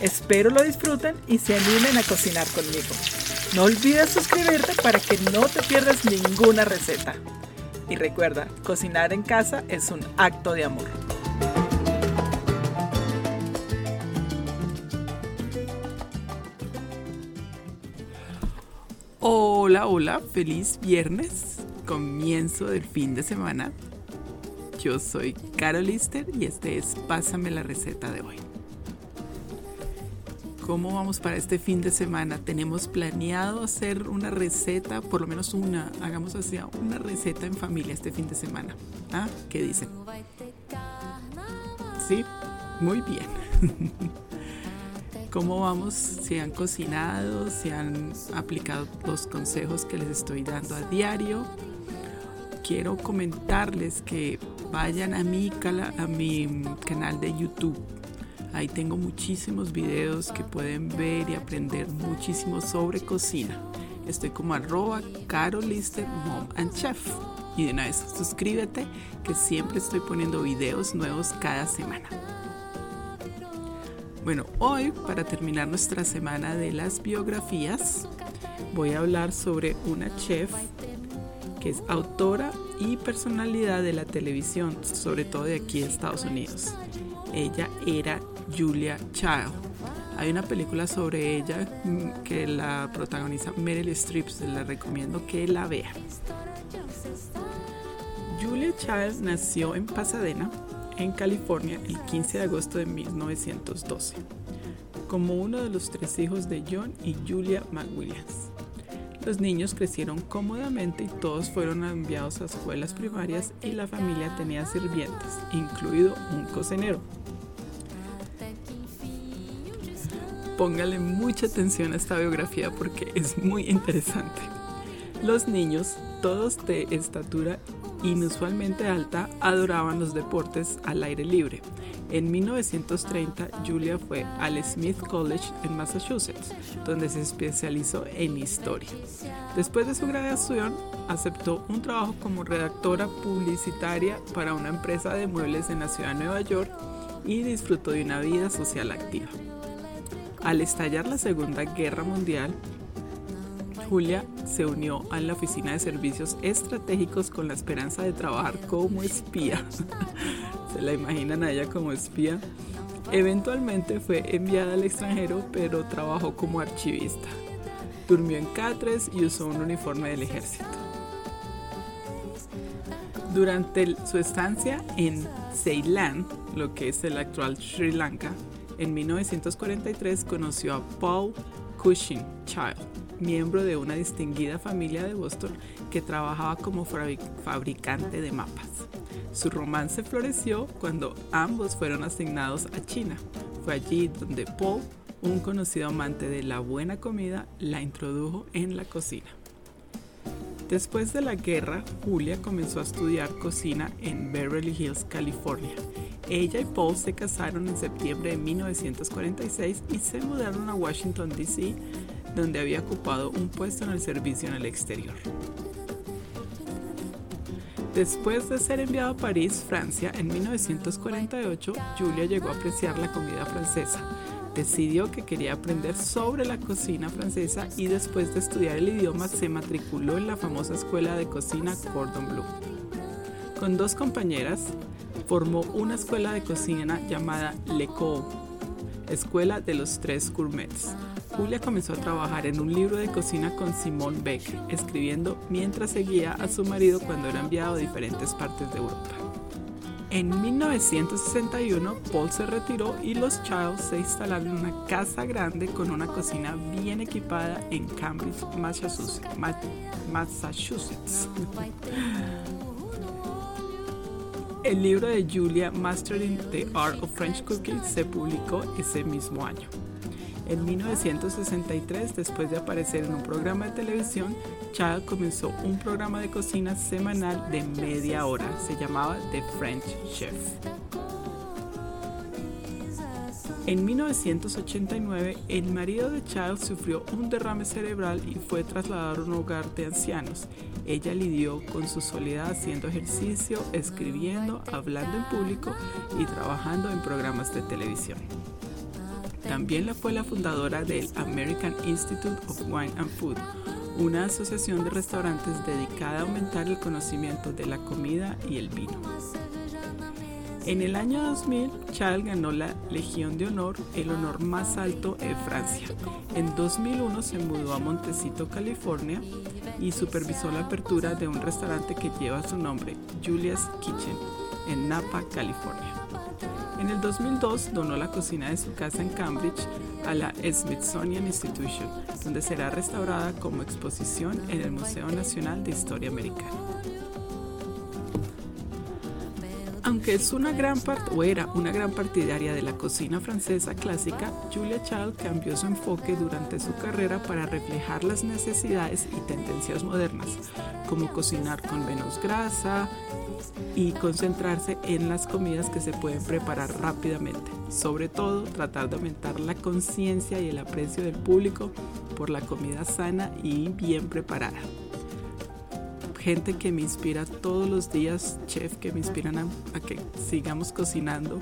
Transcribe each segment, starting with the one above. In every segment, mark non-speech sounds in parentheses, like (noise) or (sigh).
Espero lo disfruten y se animen a cocinar conmigo. No olvides suscribirte para que no te pierdas ninguna receta. Y recuerda, cocinar en casa es un acto de amor. Hola, hola, feliz viernes, comienzo del fin de semana. Yo soy Carol Lister y este es Pásame la receta de hoy. ¿Cómo vamos para este fin de semana? Tenemos planeado hacer una receta, por lo menos una, hagamos así, una receta en familia este fin de semana. ¿Ah? ¿Qué dicen? Sí, muy bien. (laughs) ¿Cómo vamos? ¿Si han cocinado? ¿Si han aplicado los consejos que les estoy dando a diario? Quiero comentarles que vayan a mi, a mi canal de YouTube. Ahí tengo muchísimos videos que pueden ver y aprender muchísimo sobre cocina. Estoy como arroba carolister mom and chef. Y de una vez suscríbete que siempre estoy poniendo videos nuevos cada semana. Bueno, hoy para terminar nuestra semana de las biografías, voy a hablar sobre una chef que es autora y personalidad de la televisión, sobre todo de aquí de Estados Unidos. Ella era Julia Child. Hay una película sobre ella que la protagoniza Meryl Streep, se la recomiendo que la vea. Julia Child nació en Pasadena, en California el 15 de agosto de 1912, como uno de los tres hijos de John y Julia McWilliams. Los niños crecieron cómodamente y todos fueron enviados a escuelas primarias y la familia tenía sirvientes, incluido un cocinero. Póngale mucha atención a esta biografía porque es muy interesante. Los niños, todos de estatura inusualmente alta, adoraban los deportes al aire libre. En 1930, Julia fue al Smith College en Massachusetts, donde se especializó en historia. Después de su graduación, aceptó un trabajo como redactora publicitaria para una empresa de muebles en la ciudad de Nueva York y disfrutó de una vida social activa. Al estallar la Segunda Guerra Mundial, Julia se unió a la Oficina de Servicios Estratégicos con la esperanza de trabajar como espía. (laughs) ¿Se la imaginan a ella como espía? Eventualmente fue enviada al extranjero, pero trabajó como archivista. Durmió en catres y usó un uniforme del ejército. Durante su estancia en Ceilán, lo que es el actual Sri Lanka, en 1943 conoció a Paul Cushing Child, miembro de una distinguida familia de Boston que trabajaba como fabricante de mapas. Su romance floreció cuando ambos fueron asignados a China. Fue allí donde Paul, un conocido amante de la buena comida, la introdujo en la cocina. Después de la guerra, Julia comenzó a estudiar cocina en Beverly Hills, California. Ella y Paul se casaron en septiembre de 1946 y se mudaron a Washington, D.C., donde había ocupado un puesto en el servicio en el exterior. Después de ser enviado a París, Francia, en 1948, Julia llegó a apreciar la comida francesa. Decidió que quería aprender sobre la cocina francesa y después de estudiar el idioma se matriculó en la famosa escuela de cocina Cordon Bleu. Con dos compañeras, formó una escuela de cocina llamada L'École, Escuela de los Tres Gourmets, Julia comenzó a trabajar en un libro de cocina con Simone Beck, escribiendo mientras seguía a su marido cuando era enviado a diferentes partes de Europa. En 1961, Paul se retiró y los Childs se instalaron en una casa grande con una cocina bien equipada en Cambridge, Massachusetts. El libro de Julia, Mastering the Art of French Cooking, se publicó ese mismo año. En 1963, después de aparecer en un programa de televisión, Child comenzó un programa de cocina semanal de media hora. Se llamaba The French Chef. En 1989, el marido de Child sufrió un derrame cerebral y fue trasladado a un hogar de ancianos. Ella lidió con su soledad haciendo ejercicio, escribiendo, hablando en público y trabajando en programas de televisión. También fue la fundadora del American Institute of Wine and Food, una asociación de restaurantes dedicada a aumentar el conocimiento de la comida y el vino. En el año 2000, Child ganó la Legión de Honor, el honor más alto en Francia. En 2001 se mudó a Montecito, California, y supervisó la apertura de un restaurante que lleva su nombre, Julia's Kitchen, en Napa, California. En el 2002 donó la cocina de su casa en Cambridge a la Smithsonian Institution, donde será restaurada como exposición en el Museo Nacional de Historia Americana. Aunque es una gran parte o era una gran partidaria de la cocina francesa clásica, Julia Child cambió su enfoque durante su carrera para reflejar las necesidades y tendencias modernas, como cocinar con menos grasa y concentrarse en las comidas que se pueden preparar rápidamente. Sobre todo, tratar de aumentar la conciencia y el aprecio del público por la comida sana y bien preparada gente que me inspira todos los días, chef que me inspiran a, que sigamos cocinando,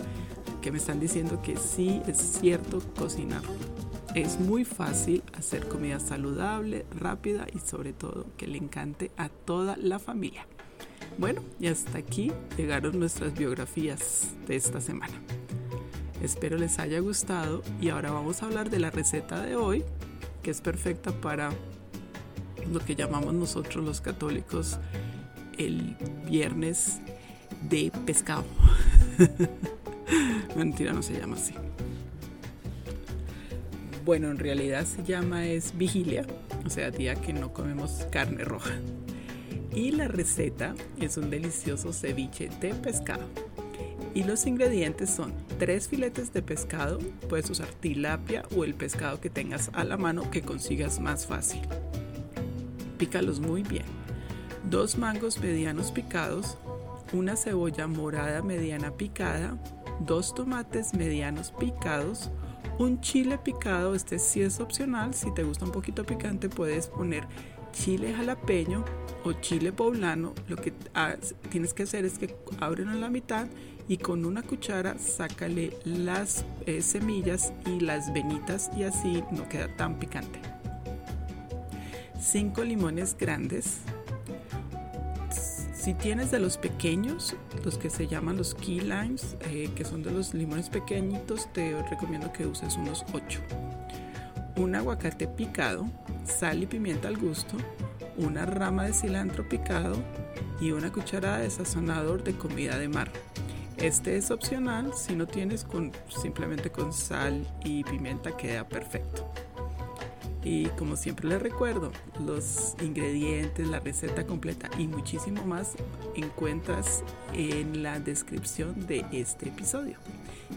que me están diciendo que sí es cierto cocinar. Es muy fácil hacer comida saludable, rápida y sobre todo que le encante a toda la familia. Bueno, y hasta aquí llegaron nuestras biografías de esta semana. Espero les haya gustado y ahora vamos a hablar de la receta de hoy, que es perfecta para lo que llamamos nosotros los católicos el viernes de pescado. (laughs) Mentira, no se llama así. Bueno, en realidad se llama es vigilia, o sea, día que no comemos carne roja. Y la receta es un delicioso ceviche de pescado. Y los ingredientes son tres filetes de pescado, puedes usar tilapia o el pescado que tengas a la mano que consigas más fácil pícalos muy bien. Dos mangos medianos picados, una cebolla morada mediana picada, dos tomates medianos picados, un chile picado, este sí es opcional, si te gusta un poquito picante puedes poner chile jalapeño o chile poblano, lo que tienes que hacer es que ábrelo en la mitad y con una cuchara sácale las eh, semillas y las venitas y así no queda tan picante. 5 limones grandes. Si tienes de los pequeños, los que se llaman los key limes, eh, que son de los limones pequeñitos, te recomiendo que uses unos 8. Un aguacate picado, sal y pimienta al gusto, una rama de cilantro picado y una cucharada de sazonador de comida de mar. Este es opcional, si no tienes con, simplemente con sal y pimienta queda perfecto. Y como siempre les recuerdo, los ingredientes, la receta completa y muchísimo más encuentras en la descripción de este episodio.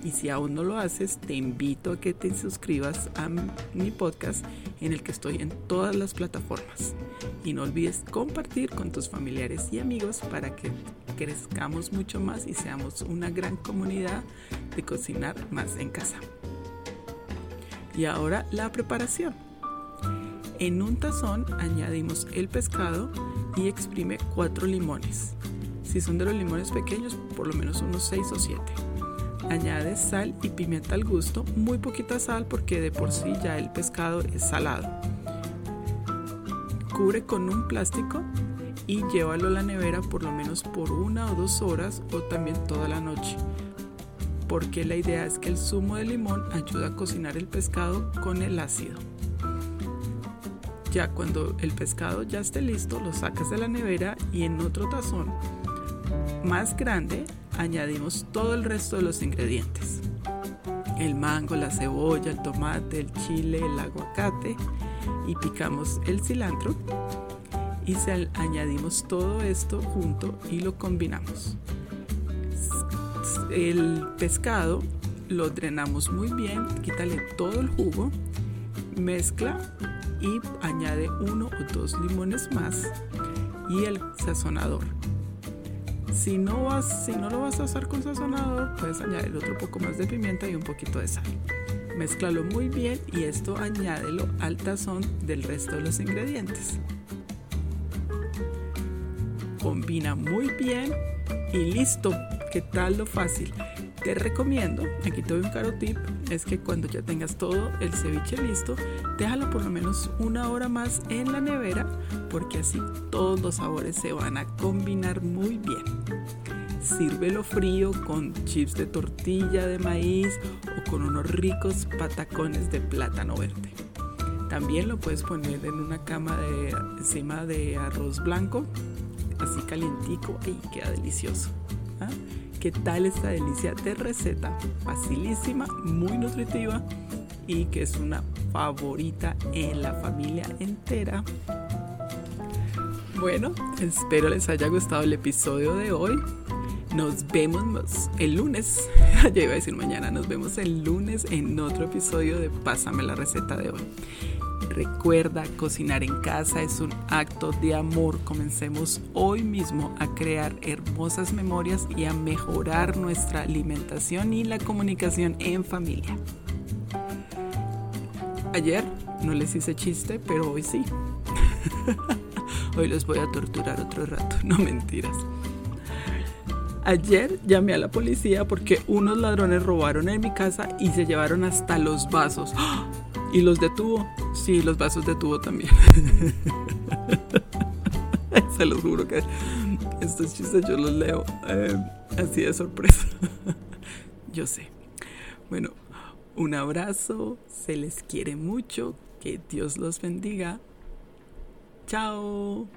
Y si aún no lo haces, te invito a que te suscribas a mi podcast en el que estoy en todas las plataformas. Y no olvides compartir con tus familiares y amigos para que crezcamos mucho más y seamos una gran comunidad de cocinar más en casa. Y ahora la preparación. En un tazón añadimos el pescado y exprime 4 limones. Si son de los limones pequeños, por lo menos unos 6 o 7. Añade sal y pimienta al gusto, muy poquita sal porque de por sí ya el pescado es salado. Cubre con un plástico y llévalo a la nevera por lo menos por una o dos horas o también toda la noche porque la idea es que el zumo de limón ayuda a cocinar el pescado con el ácido. Ya cuando el pescado ya esté listo, lo sacas de la nevera y en otro tazón más grande añadimos todo el resto de los ingredientes. El mango, la cebolla, el tomate, el chile, el aguacate y picamos el cilantro y añadimos todo esto junto y lo combinamos. El pescado lo drenamos muy bien, quítale todo el jugo, mezcla y añade uno o dos limones más y el sazonador. Si no, vas, si no lo vas a usar con sazonador, puedes añadir otro poco más de pimienta y un poquito de sal. Mézclalo muy bien y esto añádelo al tazón del resto de los ingredientes. Combina muy bien y listo. ¿Qué tal lo fácil? Te recomiendo, aquí te doy un caro tip, es que cuando ya tengas todo el ceviche listo, déjalo por lo menos una hora más en la nevera porque así todos los sabores se van a combinar muy bien. Sírvelo frío con chips de tortilla de maíz o con unos ricos patacones de plátano verde. También lo puedes poner en una cama de, encima de arroz blanco, así calientico y queda delicioso. ¿ah? ¿Qué tal esta delicia de receta? Facilísima, muy nutritiva y que es una favorita en la familia entera. Bueno, espero les haya gustado el episodio de hoy. Nos vemos el lunes, (laughs) ya iba a decir mañana, nos vemos el lunes en otro episodio de Pásame la receta de hoy. Recuerda, cocinar en casa es un acto de amor. Comencemos hoy mismo a crear hermosas memorias y a mejorar nuestra alimentación y la comunicación en familia. Ayer no les hice chiste, pero hoy sí. (laughs) hoy los voy a torturar otro rato, no mentiras. Ayer llamé a la policía porque unos ladrones robaron en mi casa y se llevaron hasta los vasos. Y los detuvo. Sí, los vasos detuvo también. (laughs) se los juro que estos chistes yo los leo eh, así de sorpresa. (laughs) yo sé. Bueno, un abrazo, se les quiere mucho, que Dios los bendiga. Chao.